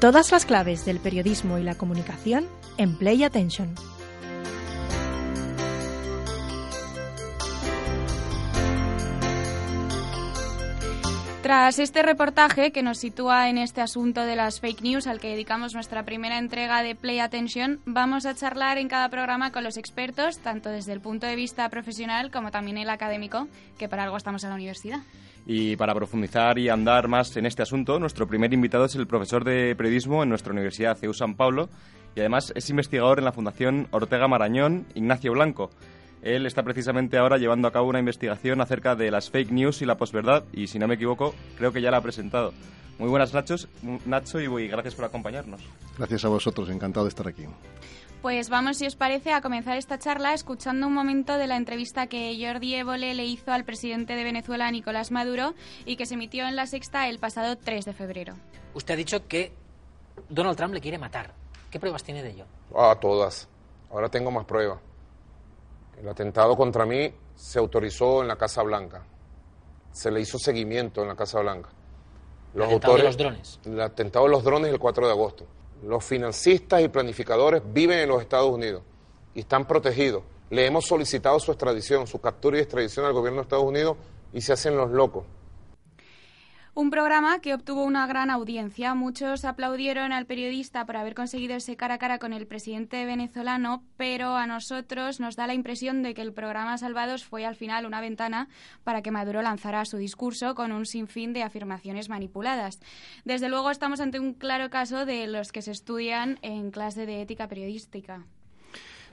Todas las claves del periodismo y la comunicación en Play Attention. Tras este reportaje que nos sitúa en este asunto de las fake news al que dedicamos nuestra primera entrega de Play Attention, vamos a charlar en cada programa con los expertos, tanto desde el punto de vista profesional como también el académico, que para algo estamos en la universidad. Y para profundizar y andar más en este asunto, nuestro primer invitado es el profesor de periodismo en nuestra Universidad CEU San Pablo y además es investigador en la Fundación Ortega Marañón Ignacio Blanco. Él está precisamente ahora llevando a cabo una investigación acerca de las fake news y la posverdad y si no me equivoco, creo que ya la ha presentado. Muy buenas Nachos, Nacho y gracias por acompañarnos. Gracias a vosotros, encantado de estar aquí. Pues vamos, si os parece, a comenzar esta charla escuchando un momento de la entrevista que Jordi Évole le hizo al presidente de Venezuela, Nicolás Maduro, y que se emitió en La Sexta el pasado 3 de febrero. Usted ha dicho que Donald Trump le quiere matar. ¿Qué pruebas tiene de ello? Ah, todas. Ahora tengo más pruebas. El atentado contra mí se autorizó en la Casa Blanca. Se le hizo seguimiento en la Casa Blanca. Los ¿El atentado de los drones? El atentado de los drones el 4 de agosto. Los financistas y planificadores viven en los Estados Unidos y están protegidos. Le hemos solicitado su extradición, su captura y extradición al gobierno de Estados Unidos y se hacen los locos. Un programa que obtuvo una gran audiencia. Muchos aplaudieron al periodista por haber conseguido ese cara a cara con el presidente venezolano, pero a nosotros nos da la impresión de que el programa Salvados fue al final una ventana para que Maduro lanzara su discurso con un sinfín de afirmaciones manipuladas. Desde luego estamos ante un claro caso de los que se estudian en clase de ética periodística.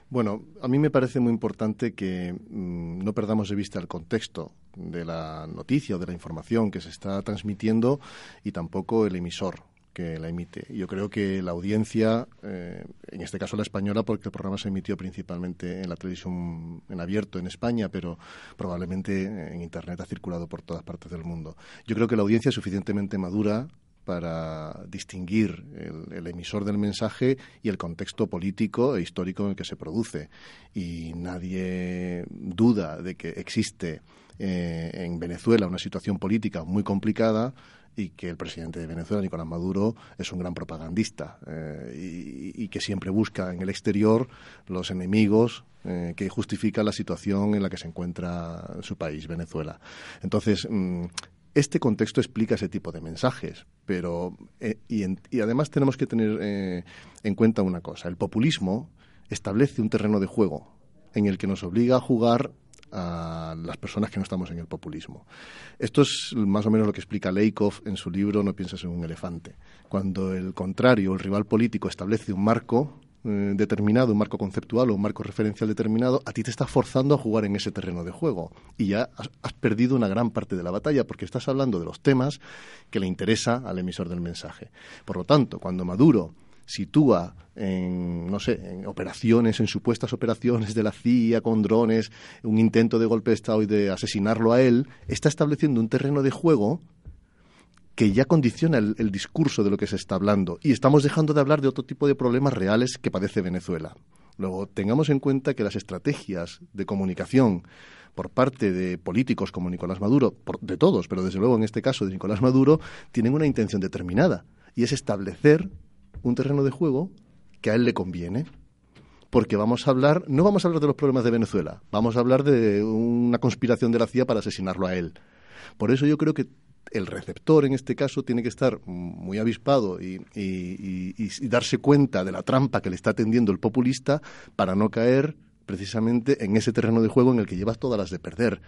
Bueno, a mí me parece muy importante que mm, no perdamos de vista el contexto de la noticia o de la información que se está transmitiendo y tampoco el emisor que la emite. Yo creo que la audiencia, eh, en este caso la española, porque el programa se emitió principalmente en la televisión en abierto en España, pero probablemente en Internet ha circulado por todas partes del mundo. Yo creo que la audiencia es suficientemente madura para distinguir el, emisor del mensaje y el contexto político e histórico en el que se produce. Y nadie duda de que existe eh, en Venezuela una situación política muy complicada y que el presidente de Venezuela, Nicolás Maduro, es un gran propagandista eh, y, que siempre busca en el exterior los enemigos eh, que justifican la situación en la que se encuentra su país, Venezuela. Entonces, mm, este contexto explica ese tipo de mensajes, pero eh, y, además tenemos que tener eh, en cuenta una cosa: el populismo establece un terreno de juego en el que nos obliga a jugar a las personas que no estamos en el populismo. Esto es más o menos lo que explica Leikov en su libro No pienses en un elefante. Cuando el contrario, el rival político, establece un marco eh, determinado, un marco conceptual o un marco referencial determinado, a ti te está forzando a jugar en ese terreno de juego. Y ya has, perdido una gran parte de la batalla porque estás hablando de los temas que le interesa al emisor del mensaje. Por lo tanto, cuando Maduro sitúa en, no sé, en operaciones, en supuestas operaciones de la CIA con drones, un intento de golpe de Estado y de asesinarlo a él, está estableciendo un terreno de juego que ya condiciona el, discurso de lo que se está hablando y estamos dejando de hablar de otro tipo de problemas reales que padece Venezuela. Luego, tengamos en cuenta que las estrategias de comunicación por parte de políticos como Nicolás Maduro, de todos, pero desde luego en este caso de Nicolás Maduro, tienen una intención determinada y es establecer un terreno de juego que a él le conviene. Porque vamos a hablar, no vamos a hablar de los problemas de Venezuela, vamos a hablar de una conspiración de la CIA para asesinarlo a él. Por eso yo creo que el receptor en este caso tiene que estar muy avispado y, darse cuenta de la trampa que le está tendiendo el populista para no caer precisamente en ese terreno de juego en el que llevas todas las de perder.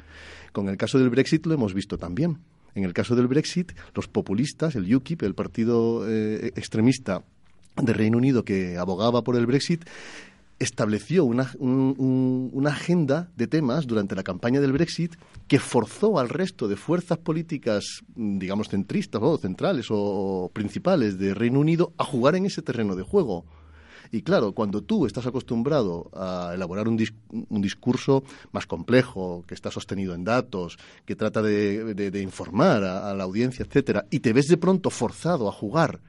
Con el caso del Brexit lo hemos visto también. En el caso del Brexit, los populistas, el UKIP, el partido eh, extremista de Reino Unido que abogaba por el Brexit, estableció una, una, agenda de temas durante la campaña del Brexit que forzó al resto de fuerzas políticas, digamos, centristas o centrales o principales de Reino Unido a jugar en ese terreno de juego. Y claro, cuando tú estás acostumbrado a elaborar un, un discurso más complejo, que está sostenido en datos, que trata de, informar a, a, la audiencia, etcétera, y te ves de pronto forzado a jugar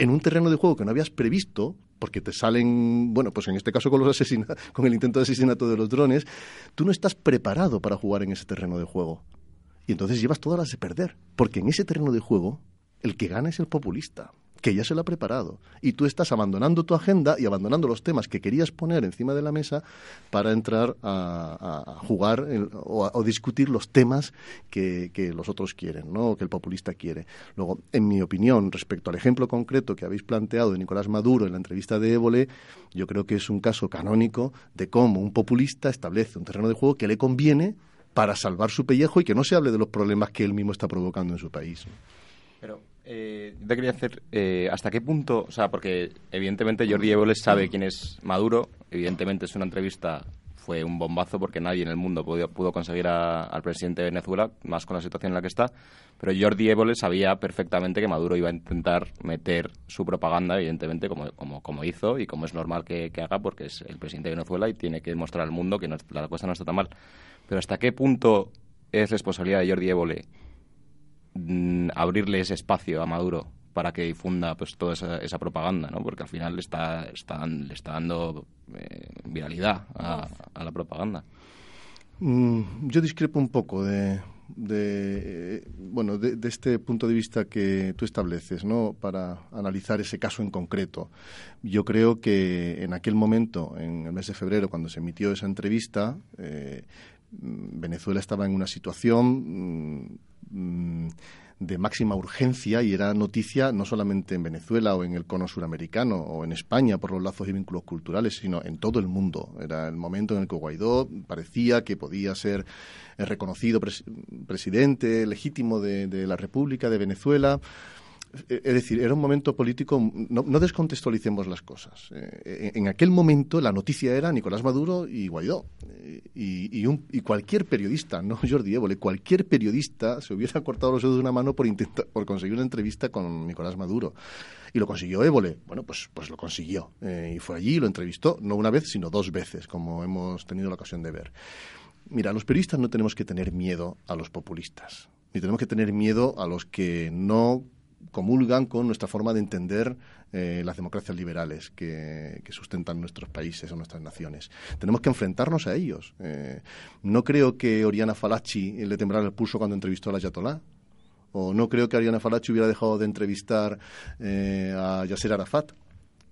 en un terreno de juego que no habías previsto, porque te salen, bueno, pues en este caso con, los con el intento de asesinato de los drones, tú no estás preparado para jugar en ese terreno de juego. Y entonces llevas todas las de perder, porque en ese terreno de juego el que gana es el populista que ya se lo ha preparado. Y tú estás abandonando tu agenda y abandonando los temas que querías poner encima de la mesa para entrar a, jugar o, a, discutir los temas que, los otros quieren, ¿no? que el populista quiere. Luego, en mi opinión, respecto al ejemplo concreto que habéis planteado de Nicolás Maduro en la entrevista de Évole, yo creo que es un caso canónico de cómo un populista establece un terreno de juego que le conviene para salvar su pellejo y que no se hable de los problemas que él mismo está provocando en su país. Pero eh, yo te quería hacer, eh, ¿hasta qué punto? O sea, porque evidentemente Jordi Évole sabe quién es Maduro, evidentemente es una entrevista, fue un bombazo porque nadie en el mundo pudo, conseguir al presidente de Venezuela, más con la situación en la que está, pero Jordi Évole sabía perfectamente que Maduro iba a intentar meter su propaganda, evidentemente, como, como, como hizo y como es normal que, haga, porque es el presidente de Venezuela y tiene que demostrar al mundo que la cosa no está tan mal. Pero ¿hasta qué punto es responsabilidad de Jordi Évole Mm, abrirle ese espacio a Maduro para que difunda pues toda esa, propaganda, ¿no? Porque al final le está, le está dando eh, viralidad a, la propaganda. Mm, yo discrepo un poco de, de bueno de, este punto de vista que tú estableces no para analizar ese caso en concreto yo creo que en aquel momento en el mes de febrero cuando se emitió esa entrevista eh, Venezuela estaba en una situación Mm, de máxima urgencia y era noticia no solamente en Venezuela o en el cono suramericano o en España por los lazos y vínculos culturales, sino en todo el mundo. Era el momento en el que Guaidó parecía que podía ser reconocido presidente legítimo de la República de Venezuela. Eh, es decir, era un momento político, no, descontextualicemos las cosas. Eh, en aquel momento la noticia era Nicolás Maduro y Guaidó. Eh, y, cualquier periodista, no Jordi Évole, cualquier periodista se hubiera cortado los dedos de una mano por, intentar, por conseguir una entrevista con Nicolás Maduro. Y lo consiguió Évole. Bueno, pues, pues lo consiguió. y fue allí y lo entrevistó, no una vez, sino dos veces, como hemos tenido la ocasión de ver. Mira, los periodistas no tenemos que tener miedo a los populistas, ni tenemos que tener miedo a los que no comulgan con nuestra forma de entender eh, las democracias liberales que, sustentan nuestros países o nuestras naciones. Tenemos que enfrentarnos a ellos. Eh, no creo que Oriana Falachi le temblara el pulso cuando entrevistó a la Ayatollah. O no creo que Oriana Falachi hubiera dejado de entrevistar eh, a Yasser Arafat,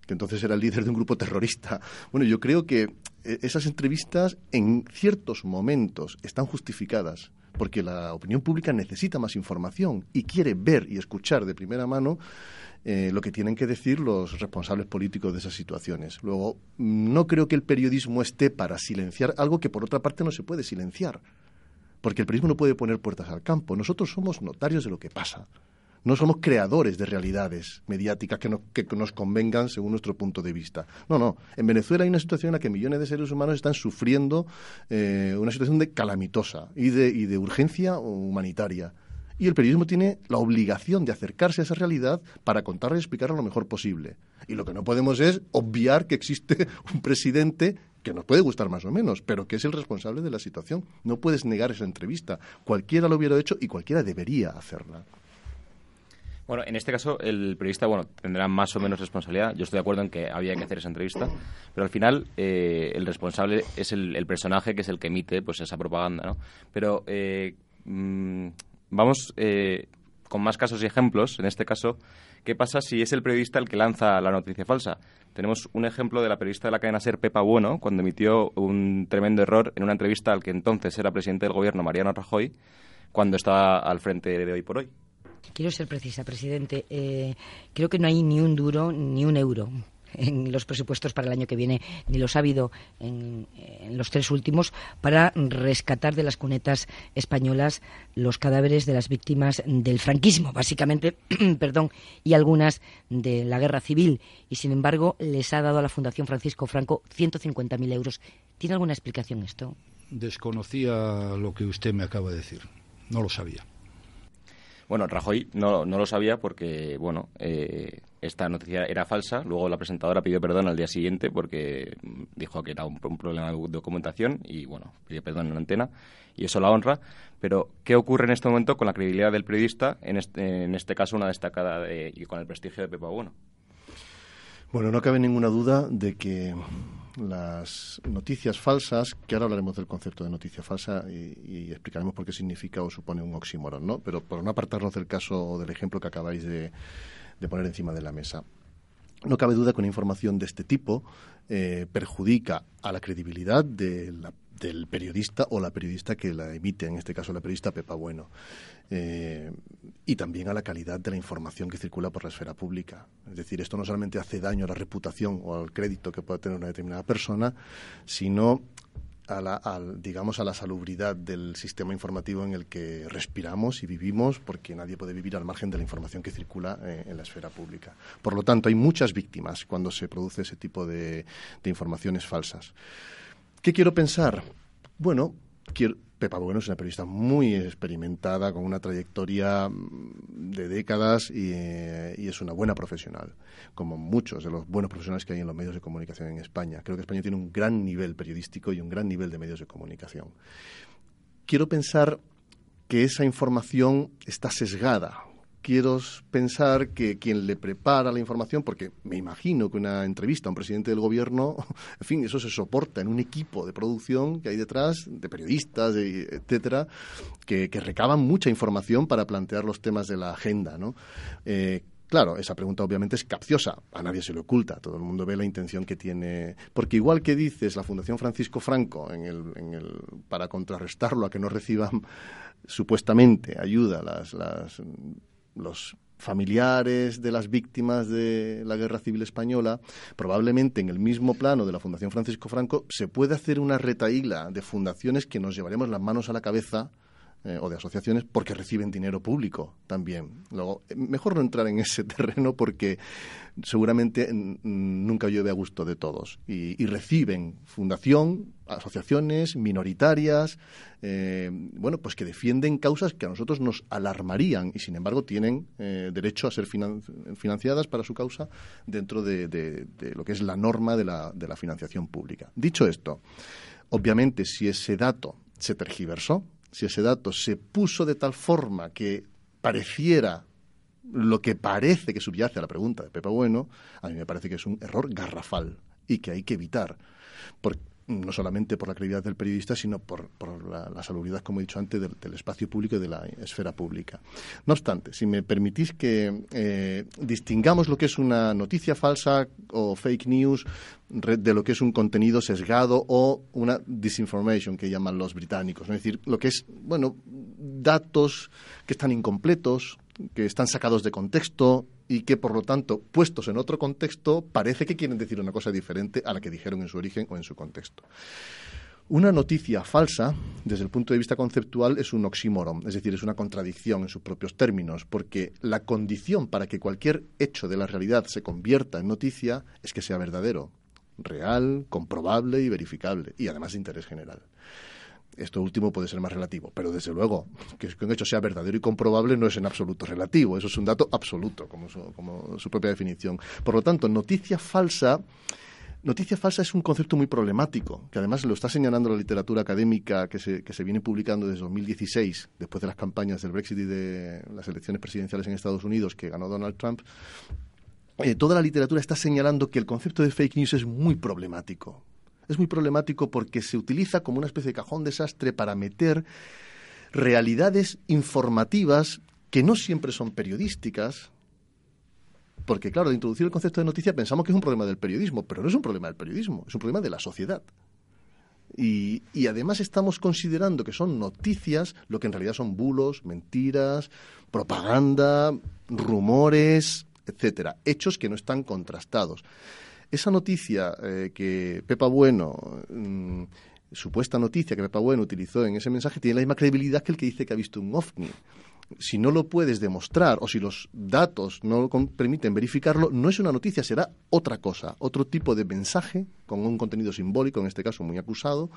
que entonces era el líder de un grupo terrorista. Bueno, yo creo que esas entrevistas en ciertos momentos están justificadas porque la opinión pública necesita más información y quiere ver y escuchar de primera mano eh, lo que tienen que decir los responsables políticos de esas situaciones. Luego, no creo que el periodismo esté para silenciar algo que por otra parte no se puede silenciar, porque el periodismo no puede poner puertas al campo. Nosotros somos notarios de lo que pasa. No somos creadores de realidades mediáticas que, nos convengan según nuestro punto de vista. No, no. En Venezuela hay una situación en la que millones de seres humanos están sufriendo eh, una situación de calamitosa y de, y de urgencia humanitaria. Y el periodismo tiene la obligación de acercarse a esa realidad para contarla y explicarla lo mejor posible. Y lo que no podemos es obviar que existe un presidente que nos puede gustar más o menos, pero que es el responsable de la situación. No puedes negar esa entrevista. Cualquiera lo hubiera hecho y cualquiera debería hacerla. Bueno, en este caso el periodista bueno tendrá más o menos responsabilidad. Yo estoy de acuerdo en que había que hacer esa entrevista, pero al final eh, el responsable es el, personaje que es el que emite pues esa propaganda, ¿no? Pero eh, mm, vamos eh, con más casos y ejemplos. En este caso, ¿qué pasa si es el periodista el que lanza la noticia falsa? Tenemos un ejemplo de la periodista de la cadena Ser, Pepa Bueno, cuando emitió un tremendo error en una entrevista al que entonces era presidente del gobierno, Mariano Rajoy, cuando estaba al frente de Hoy por Hoy. Quiero ser precisa, presidente. Eh, creo que no hay ni un duro ni un euro en los presupuestos para el año que viene, ni los ha habido en, los tres últimos, para rescatar de las cunetas españolas los cadáveres de las víctimas del franquismo, básicamente, perdón, y algunas de la guerra civil. Y sin embargo, les ha dado a la Fundación Francisco Franco 150.000 euros. ¿Tiene alguna explicación esto? Desconocía lo que usted me acaba de decir. No lo sabía. Bueno, Rajoy no, no lo sabía porque, bueno, eh, esta noticia era falsa. Luego la presentadora pidió perdón al día siguiente porque dijo que era un, problema de documentación y, bueno, pidió perdón en la antena y eso la honra. Pero, ¿qué ocurre en este momento con la credibilidad del periodista? En este, en este caso, una destacada y con el prestigio de Pepa Bueno. Bueno, no cabe ninguna duda de que las noticias falsas, que ahora hablaremos del concepto de noticia falsa y, explicaremos por qué significa o supone un oxímoron, ¿no? Pero por no apartarnos del caso o del ejemplo que acabáis de, poner encima de la mesa. No cabe duda que una información de este tipo eh, perjudica a la credibilidad del periodista o la periodista que la emite, en este caso la periodista Pepa Bueno, eh, y también a la calidad de la información que circula por la esfera pública. Es decir, esto no solamente hace daño a la reputación o al crédito que pueda tener una determinada persona, sino a la, digamos, a la salubridad del sistema informativo en el que respiramos y vivimos, porque nadie puede vivir al margen de la información que circula eh, en la esfera pública. Por lo tanto, hay muchas víctimas cuando se produce ese tipo de informaciones falsas. ¿Qué quiero pensar? Bueno, Pepa Bueno es una periodista muy experimentada, con una trayectoria mm, de décadas eh, y, es una buena profesional, como muchos de los buenos profesionales que hay en los medios de comunicación en España. Creo que España tiene un gran nivel periodístico y un gran nivel de medios de comunicación. Quiero pensar que esa información está sesgada quiero pensar que quien le prepara la información, porque me imagino que una entrevista a un presidente del gobierno, en fin, eso se soporta en un equipo de producción que hay detrás, de periodistas, etcétera, que, recaban mucha información para plantear los temas de la agenda, ¿no? Eh, Claro, esa pregunta obviamente es capciosa, a nadie se le oculta, todo el mundo ve la intención que tiene. Porque igual que dices la Fundación Francisco Franco, en el, para contrarrestarlo a que no reciban supuestamente ayuda las los familiares de las víctimas de la Guerra Civil Española, probablemente en el mismo plano de la Fundación Francisco Franco, se puede hacer una retaíla de fundaciones que nos llevaremos las manos a la cabeza eh, o de asociaciones porque reciben dinero público también. Luego, eh, mejor no entrar en ese terreno porque seguramente nunca llueve a gusto de todos. Y, reciben fundación, asociaciones minoritarias, eh, bueno, pues que defienden causas que a nosotros nos alarmarían y sin embargo tienen derecho a ser financiadas para su causa dentro de, lo que es la norma de la, de la financiación pública. Dicho esto, obviamente si ese dato se tergiversó, si ese dato se puso de tal forma que pareciera lo que parece que subyace a la pregunta de Pepa Bueno, a mí me parece que es un error garrafal y que hay que evitar no solamente por la credibilidad del periodista, sino por, la, salubridad, como he dicho antes, del, espacio público y de la esfera pública. No obstante, si me permitís que eh, distingamos lo que es una noticia falsa o fake news de lo que es un contenido sesgado o una disinformation que llaman los británicos, es decir, lo que es, bueno, datos que están incompletos, que están sacados de contexto, y que, por lo tanto, puestos en otro contexto, parece que quieren decir una cosa diferente a la que dijeron en su origen o en su contexto. Una noticia falsa, desde el punto de vista conceptual, es un oxímoron, es decir, es una contradicción en sus propios términos, porque la condición para que cualquier hecho de la realidad se convierta en noticia es que sea verdadero, real, comprobable y verificable, y además de interés general. Esto último puede ser más relativo, pero desde luego que un hecho sea verdadero y comprobable no es en absoluto relativo, eso es un dato absoluto, como su, propia definición. Por lo tanto, noticia falsa Noticia falsa es un concepto muy problemático, que además lo está señalando la literatura académica que se, que se, viene publicando desde 2016, después de las campañas del Brexit y de las elecciones presidenciales en Estados Unidos que ganó Donald Trump. Eh, toda la literatura está señalando que el concepto de fake news es muy problemático es muy problemático porque se utiliza como una especie de cajón desastre para meter realidades informativas que no siempre son periodísticas, porque claro, de introducir el concepto de noticia pensamos que es un problema del periodismo, pero no es un problema del periodismo, es un problema de la sociedad. Y, y, además estamos considerando que son noticias lo que en realidad son bulos, mentiras, propaganda, rumores, etcétera, hechos que no están contrastados. Esa noticia eh, que Pepa Bueno, mm, supuesta noticia que Pepa Bueno utilizó en ese mensaje, tiene la misma credibilidad que el que dice que ha visto un ovni si no lo puedes demostrar o si los datos no lo permiten verificarlo, no es una noticia, será otra cosa, otro tipo de mensaje con un contenido simbólico, en este caso muy acusado,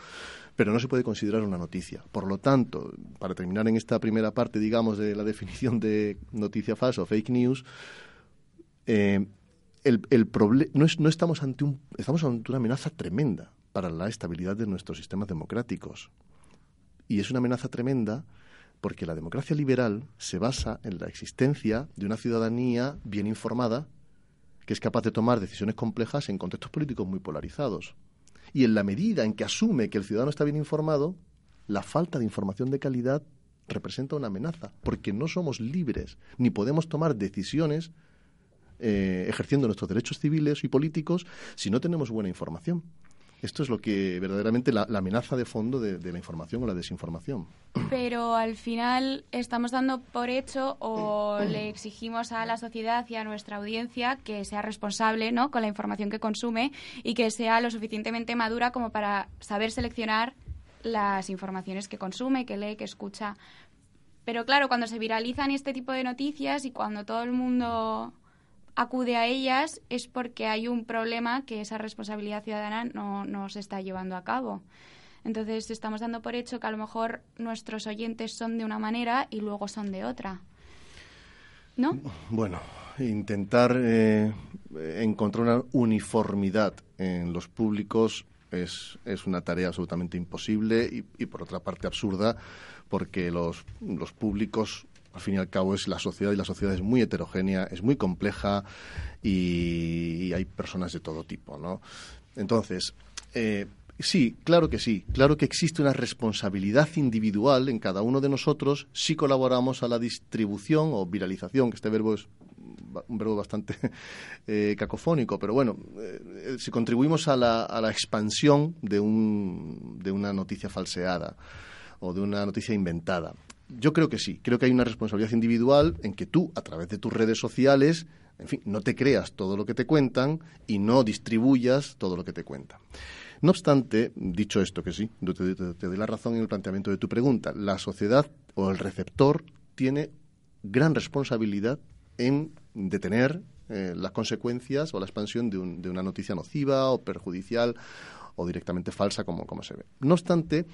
pero no se puede considerar una noticia. Por lo tanto, para terminar en esta primera parte, digamos, de la definición de noticia falsa o fake news, eh, el, el no, no estamos ante un, estamos ante una amenaza tremenda para la estabilidad de nuestros sistemas democráticos. Y es una amenaza tremenda porque la democracia liberal se basa en la existencia de una ciudadanía bien informada que es capaz de tomar decisiones complejas en contextos políticos muy polarizados. Y en la medida en que asume que el ciudadano está bien informado, la falta de información de calidad representa una amenaza, porque no somos libres ni podemos tomar decisiones eh, ejerciendo nuestros derechos civiles y políticos si no tenemos buena información. Esto es lo que verdaderamente la, amenaza de fondo de, la información o la desinformación. Pero al final estamos dando por hecho o le exigimos a la sociedad y a nuestra audiencia que sea responsable ¿no? con la información que consume y que sea lo suficientemente madura como para saber seleccionar las informaciones que consume, que lee, que escucha. Pero claro, cuando se viralizan este tipo de noticias y cuando todo el mundo acude a ellas es porque hay un problema que esa responsabilidad ciudadana no, no se está llevando a cabo. Entonces estamos dando por hecho que a lo mejor nuestros oyentes son de una manera y luego son de otra. ¿No? Bueno, intentar eh, encontrar una uniformidad en los públicos es, es una tarea absolutamente imposible y, y, por otra parte absurda porque los, los públicos al fin y al cabo es la sociedad y la sociedad es muy heterogénea, es muy compleja y, hay personas de todo tipo, ¿no? Entonces, eh, sí, claro que sí, claro que existe una responsabilidad individual en cada uno de nosotros si colaboramos a la distribución o viralización, que este verbo es un verbo bastante eh, cacofónico, pero bueno, eh, si contribuimos a la, a la expansión de, un, de una noticia falseada o de una noticia inventada yo creo que sí, creo que hay una responsabilidad individual en que tú, a través de tus redes sociales, en fin, no te creas todo lo que te cuentan y no distribuyas todo lo que te cuentan. No obstante, dicho esto que sí, te, doy la razón en el planteamiento de tu pregunta, la sociedad o el receptor tiene gran responsabilidad en detener eh, las consecuencias o la expansión de, de, una noticia nociva o perjudicial o directamente falsa como, como se ve. No obstante,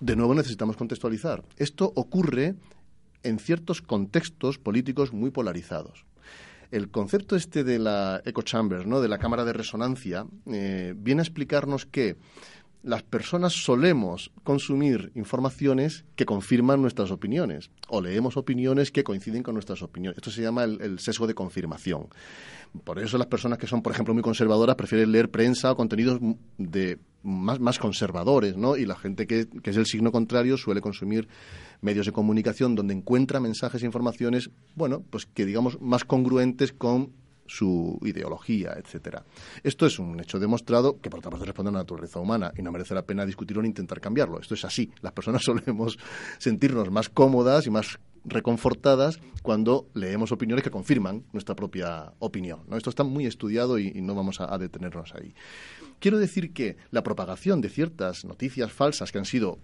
de nuevo necesitamos contextualizar. Esto ocurre en ciertos contextos políticos muy polarizados. El concepto este de la echo chamber, ¿no? de la cámara de resonancia, eh, viene a explicarnos que las personas solemos consumir informaciones que confirman nuestras opiniones o leemos opiniones que coinciden con nuestras opiniones. Esto se llama el, sesgo de confirmación. Por eso las personas que son, por ejemplo, muy conservadoras prefieren leer prensa o contenidos de más, conservadores, ¿no? Y la gente que, que es el signo contrario suele consumir medios de comunicación donde encuentra mensajes e informaciones, bueno, pues que digamos más congruentes con su ideología, etcétera. Esto es un hecho demostrado que por otra parte responde a la naturaleza humana y no merece la pena discutirlo ni intentar cambiarlo. Esto es así. Las personas solemos sentirnos más cómodas y más reconfortadas cuando leemos opiniones que confirman nuestra propia opinión. Esto está muy estudiado y, no vamos a detenernos ahí. Quiero decir que la propagación de ciertas noticias falsas que han sido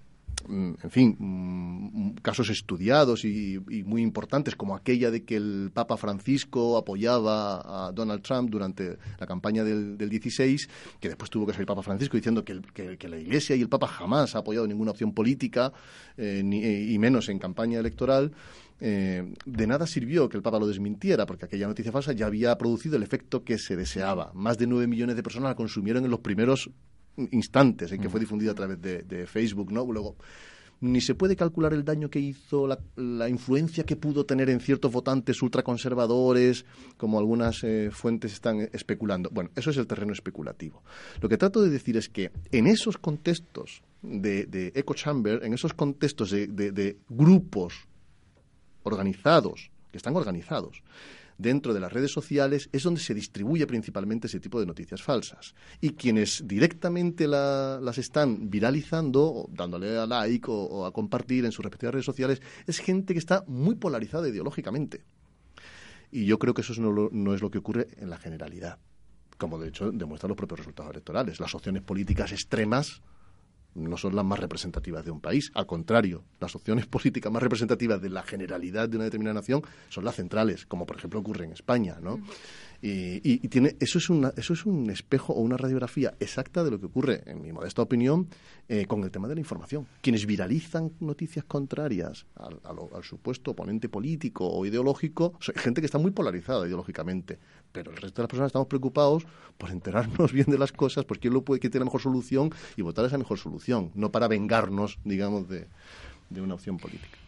en fin, mm, casos estudiados y, muy importantes, como aquella de que el Papa Francisco apoyaba a Donald Trump durante la campaña del, 16, que después tuvo que salir Papa Francisco diciendo que, la Iglesia y el Papa jamás ha apoyado ninguna opción política, eh, ni, y menos en campaña electoral. Eh, de nada sirvió que el Papa lo desmintiera, porque aquella noticia falsa ya había producido el efecto que se deseaba. Más de nueve millones de personas la consumieron en los primeros instantes en que fue difundida a través de, Facebook, ¿no? Luego, ni se puede calcular el daño que hizo, la, influencia que pudo tener en ciertos votantes ultraconservadores, como algunas eh, fuentes están especulando. Bueno, eso es el terreno especulativo. Lo que trato de decir es que en esos contextos de, de echo chamber, en esos contextos de grupos organizados, que están organizados, dentro de las redes sociales es donde se distribuye principalmente ese tipo de noticias falsas. Y quienes directamente las están viralizando, dándole a like o, a compartir en sus respectivas redes sociales, es gente que está muy polarizada ideológicamente. Y yo creo que eso no, no es lo que ocurre en la generalidad como de hecho demuestran los propios resultados electorales. Las opciones políticas extremas no son las más representativas de un país. Al contrario, las opciones políticas más representativas de la generalidad de una determinada nación son las centrales, como por ejemplo ocurre en España, ¿no? Y, tiene, eso, es una, eso es un espejo o una radiografía exacta de lo que ocurre, en mi modesta opinión, eh, con el tema de la información. Quienes viralizan noticias contrarias al, al, supuesto oponente político o ideológico, gente que está muy polarizada ideológicamente, pero el resto de las personas estamos preocupados por enterarnos bien de las cosas, por quién lo puede, quién tiene la mejor solución y votar esa mejor solución, no para vengarnos, digamos, de una opción política.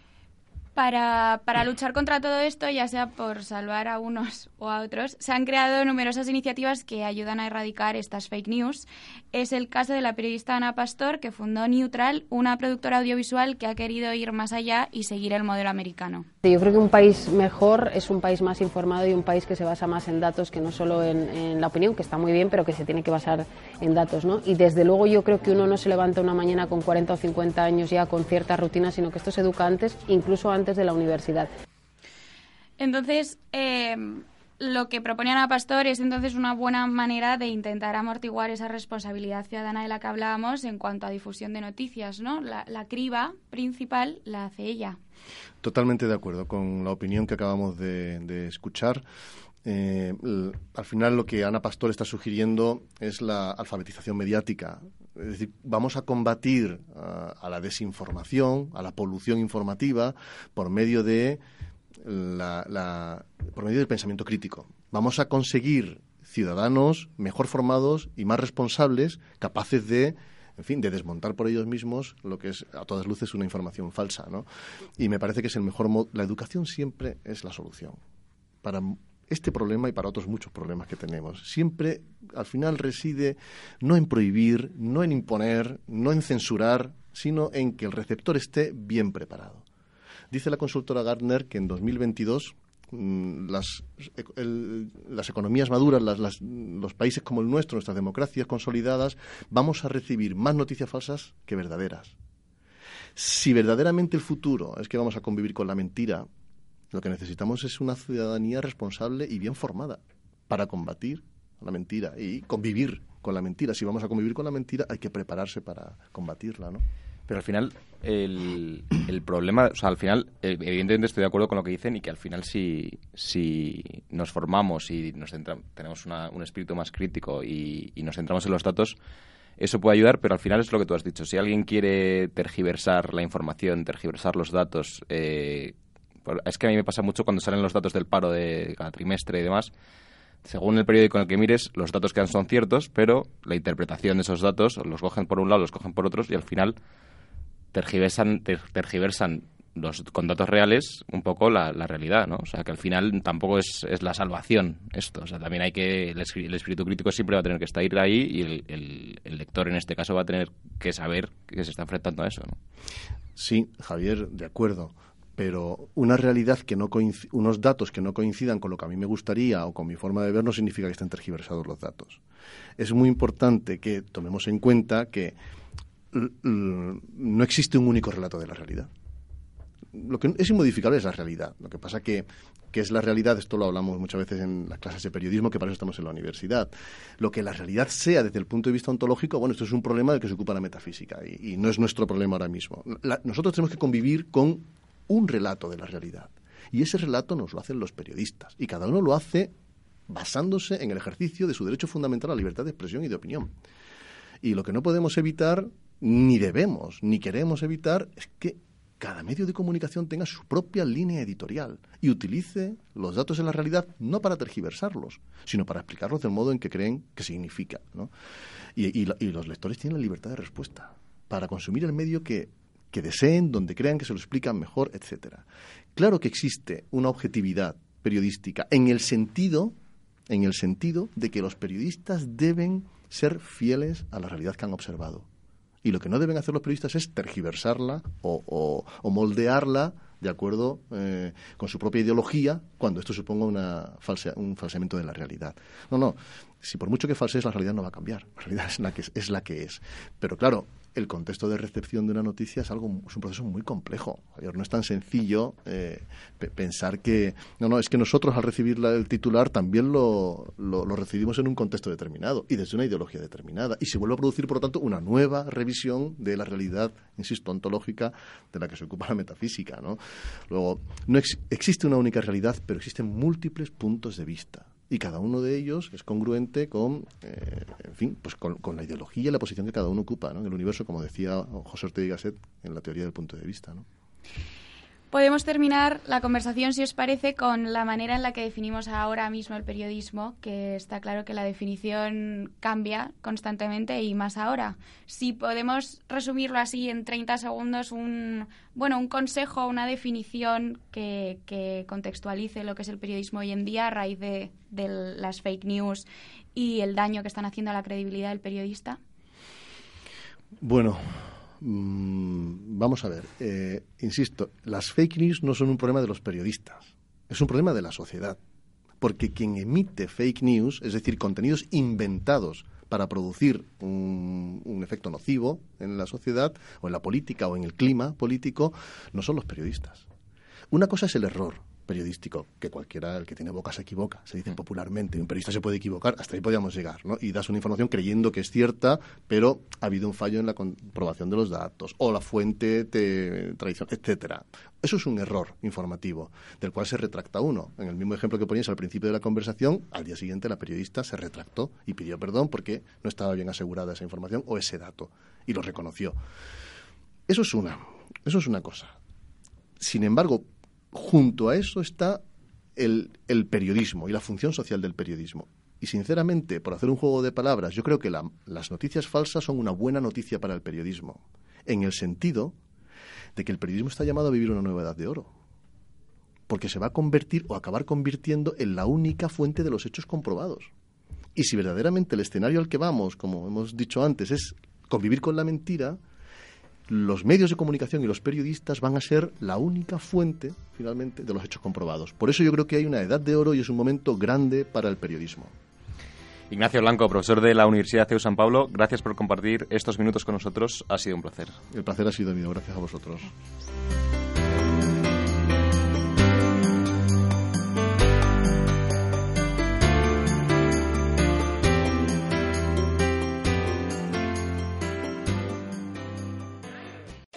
Para, luchar contra todo esto, ya sea por salvar a unos o a otros, se han creado numerosas iniciativas que ayudan a erradicar estas fake news. Es el caso de la periodista Ana Pastor, que fundó Neutral, una productora audiovisual que ha querido ir más allá y seguir el modelo americano. Yo creo que un país mejor es un país más informado y un país que se basa más en datos que no solo en, la opinión, que está muy bien, pero que se tiene que basar en datos. ¿no? Y desde luego yo creo que uno no se levanta una mañana con 40 o 50 años ya con cierta rutina, sino que esto se educa antes, incluso antes de la universidad. Entonces, eh, lo que propone Ana Pastor es entonces una buena manera de intentar amortiguar esa responsabilidad ciudadana de la que hablábamos en cuanto a difusión de noticias, ¿no? La, criba principal la hace ella. Totalmente de acuerdo con la opinión que acabamos de, escuchar. Eh, al final lo que Ana Pastor está sugiriendo es la alfabetización mediática, es decir, vamos a combatir a la desinformación, a la polución informativa, por medio de la, por medio del pensamiento crítico. Vamos a conseguir ciudadanos mejor formados y más responsables, capaces de en fin, de desmontar por ellos mismos lo que es a todas luces una información falsa, ¿no? Y me parece que es el mejor modo. La educación siempre es la solución para este problema y para otros muchos problemas que tenemos. Siempre, al final, reside no en prohibir, no en imponer, no en censurar, sino en que el receptor esté bien preparado. Dice la consultora Gardner que en 2022 mm, las, las, economías maduras, los países como el nuestro, nuestras democracias consolidadas, vamos a recibir más noticias falsas que verdaderas. Si verdaderamente el futuro es que vamos a convivir con la mentira, lo que necesitamos es una ciudadanía responsable y bien formada para combatir la mentira y convivir con la mentira. Si vamos a convivir con la mentira, hay que prepararse para combatirla, ¿no? Pero al final, el, el, problema, o sea, al final, eh, evidentemente estoy de acuerdo con lo que dicen y que al final si, si nos formamos y nos tenemos un espíritu más crítico y, y, nos centramos en los datos, eso puede ayudar, pero al final es lo que tú has dicho. Si alguien quiere tergiversar la información, tergiversar los datos, eh, es que a mí me pasa mucho cuando salen los datos del paro de cada trimestre y demás. Según el periódico en el que mires, los datos que dan son ciertos, pero la interpretación de esos datos los cogen por un lado, los cogen por otros y al final tergiversan, tergiversan los, con datos reales un poco la, realidad, ¿no? O sea, que al final tampoco es, es, la salvación esto. O sea, también hay que... El, espíritu crítico siempre va a tener que estar ahí y el, el, lector en este caso va a tener que saber que se está enfrentando a eso. Sí, Javier, de acuerdo pero una realidad que no unos datos que no coincidan con lo que a mí me gustaría o con mi forma de ver no significa que estén tergiversados los datos. Es muy importante que tomemos en cuenta que no existe un único relato de la realidad. Lo que es inmodificable es la realidad. Lo que pasa que, que es la realidad, esto lo hablamos muchas veces en las clases de periodismo, que para eso estamos en la universidad. Lo que la realidad sea desde el punto de vista ontológico, bueno, esto es un problema del que se ocupa la metafísica y, no es nuestro problema ahora mismo. nosotros tenemos que convivir con un relato de la realidad. Y ese relato nos lo hacen los periodistas. Y cada uno lo hace basándose en el ejercicio de su derecho fundamental a la libertad de expresión y de opinión. Y lo que no podemos evitar, ni debemos, ni queremos evitar, es que cada medio de comunicación tenga su propia línea editorial y utilice los datos de la realidad no para tergiversarlos, sino para explicarlos del modo en que creen que significa. Y, y los lectores tienen la libertad de respuesta para consumir el medio que que deseen, donde crean que se lo explican mejor, etcétera. Claro que existe una objetividad periodística en el sentido en el sentido de que los periodistas deben ser fieles a la realidad que han observado. Y lo que no deben hacer los periodistas es tergiversarla o, moldearla de acuerdo eh, con su propia ideología cuando esto suponga una un falseamiento de la realidad. No, no. Si por mucho que falsees, la realidad no va a cambiar. La realidad es la que es, es la que es. Pero claro, el contexto de recepción de una noticia es algo es un proceso muy complejo. No es tan sencillo eh, pensar que no no es que nosotros al recibir el titular también lo, lo, recibimos en un contexto determinado y desde una ideología determinada y se vuelve a producir por lo tanto una nueva revisión de la realidad, insisto, ontológica de la que se ocupa la metafísica. ¿no? Luego no existe una única realidad, pero existen múltiples puntos de vista y cada uno de ellos es congruente con, eh, en fin, pues con, la ideología y la posición que cada uno ocupa en el universo, como decía José Ortega y Gasset en la teoría del punto de vista. ¿no? Podemos terminar la conversación, si os parece, con la manera en la que definimos ahora mismo el periodismo, que está claro que la definición cambia constantemente y más ahora. Si podemos resumirlo así en 30 segundos, un, bueno, un consejo, una definición que, contextualice lo que es el periodismo hoy en día a raíz de, de las fake news y el daño que están haciendo a la credibilidad del periodista. Bueno, Mm, vamos a ver, eh, insisto, las fake news no son un problema de los periodistas, es un problema de la sociedad. Porque quien emite fake news, es decir, contenidos inventados para producir un, un, efecto nocivo en la sociedad o en la política o en el clima político, no son los periodistas. Una cosa es el error, periodístico, que cualquiera, el que tiene boca se equivoca, se dice popularmente. Un periodista se puede equivocar, hasta ahí podríamos llegar, ¿no? Y das una información creyendo que es cierta, pero ha habido un fallo en la comprobación de los datos, o la fuente de tradición, etcétera. Eso es un error informativo, del cual se retracta uno. En el mismo ejemplo que ponías al principio de la conversación, al día siguiente la periodista se retractó y pidió perdón porque no estaba bien asegurada esa información o ese dato, y lo reconoció. Eso es una, eso es una cosa. Sin embargo, junto a eso está el, periodismo y la función social del periodismo. Y sinceramente, por hacer un juego de palabras, yo creo que las noticias falsas son una buena noticia para el periodismo, en el sentido de que el periodismo está llamado a vivir una nueva edad de oro, porque se va a convertir o acabar convirtiendo en la única fuente de los hechos comprobados. Y si verdaderamente el escenario al que vamos, como hemos dicho antes, es convivir con la mentira, los medios de comunicación y los periodistas van a ser la única fuente, finalmente, de los hechos comprobados. Por eso yo creo que hay una edad de oro y es un momento grande para el periodismo. Ignacio Blanco, profesor de la Universidad CEU San Pablo, gracias por compartir estos minutos con nosotros. Ha sido un placer. El placer ha sido mío. Gracias a vosotros.